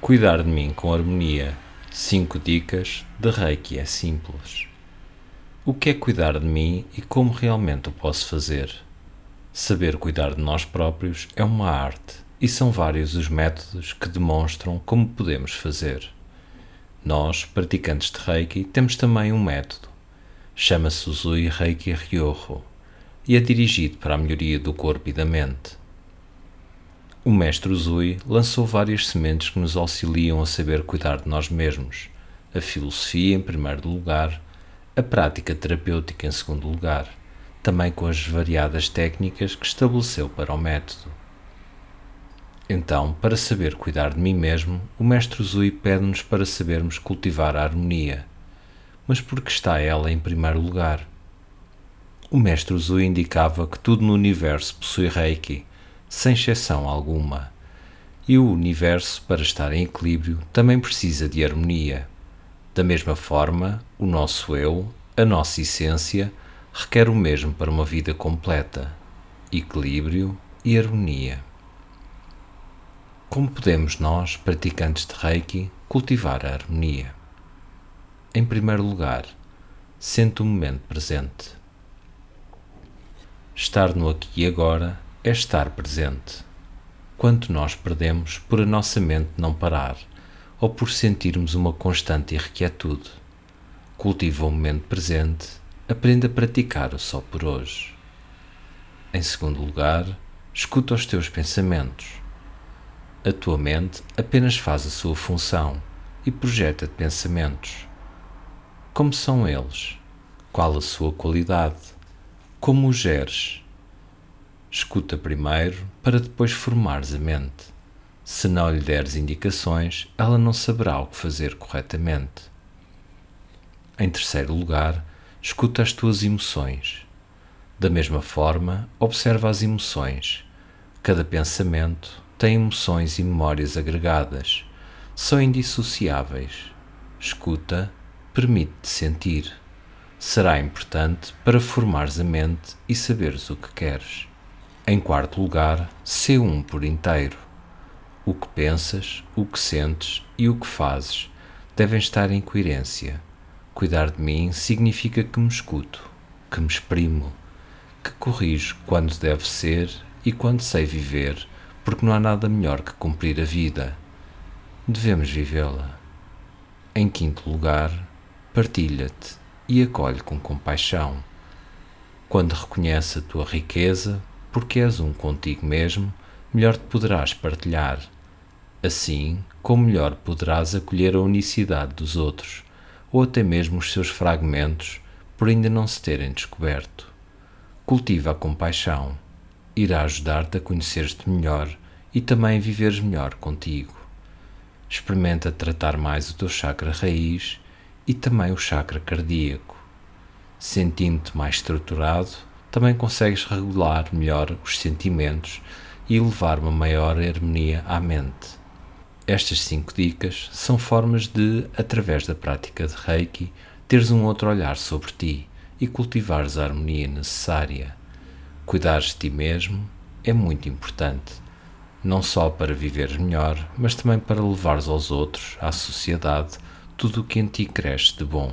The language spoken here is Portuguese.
Cuidar de mim com harmonia. 5 dicas de Reiki é simples. O que é cuidar de mim e como realmente o posso fazer? Saber cuidar de nós próprios é uma arte e são vários os métodos que demonstram como podemos fazer. Nós, praticantes de Reiki, temos também um método. Chama-se Uzui Reiki Ryoho e é dirigido para a melhoria do corpo e da mente. O mestre Uzui lançou várias sementes que nos auxiliam a saber cuidar de nós mesmos. A filosofia, em primeiro lugar, a prática terapêutica, em segundo lugar, também com as variadas técnicas que estabeleceu para o método. Então, para saber cuidar de mim mesmo, o mestre Uzui pede-nos para sabermos cultivar a harmonia. Mas por que está ela em primeiro lugar? O mestre Uzui indicava que tudo no universo possui Reiki, sem exceção alguma. E o universo, para estar em equilíbrio, também precisa de harmonia. Da mesma forma, o nosso eu, a nossa essência, requer o mesmo para uma vida completa: equilíbrio e harmonia. Como podemos nós, praticantes de Reiki, cultivar a harmonia? Em primeiro lugar, sente o momento presente. Estar no aqui e agora é estar presente. Quanto nós perdemos por a nossa mente não parar ou por sentirmos uma constante irrequietude. Cultiva o momento presente, aprenda a praticar o só por hoje. Em segundo lugar, escuta os teus pensamentos. A tua mente apenas faz a sua função e projeta-te pensamentos. Como são eles? Qual a sua qualidade? Como os geres? Escuta primeiro para depois formares a mente. Se não lhe deres indicações, ela não saberá o que fazer corretamente. Em terceiro lugar, escuta as tuas emoções. Da mesma forma, observa as emoções. Cada pensamento tem emoções e memórias agregadas. São indissociáveis. Escuta, permite-te sentir. Será importante para formares a mente e saberes o que queres. Em quarto lugar, sê um por inteiro. O que pensas, o que sentes e o que fazes devem estar em coerência. Cuidar de mim significa que me escuto, que me exprimo, que corrijo quando deve ser e quando sei viver, porque não há nada melhor que cumprir a vida. Devemos vivê-la. Em quinto lugar, partilha-te e acolhe com compaixão. Quando reconhece a tua riqueza, porque és um contigo mesmo, melhor te poderás partilhar. Assim, como melhor poderás acolher a unicidade dos outros, ou até mesmo os seus fragmentos, por ainda não se terem descoberto. Cultiva a compaixão, irá ajudar-te a conhecer-te melhor e também viveres melhor contigo. Experimenta tratar mais o teu chakra raiz e também o chakra cardíaco. Sentindo-te mais estruturado, também consegues regular melhor os sentimentos e levar uma maior harmonia à mente. Estas cinco dicas são formas de, através da prática de Reiki, teres um outro olhar sobre ti e cultivares a harmonia necessária. Cuidares de ti mesmo é muito importante, não só para viveres melhor, mas também para levares aos outros, à sociedade, tudo o que em ti cresce de bom.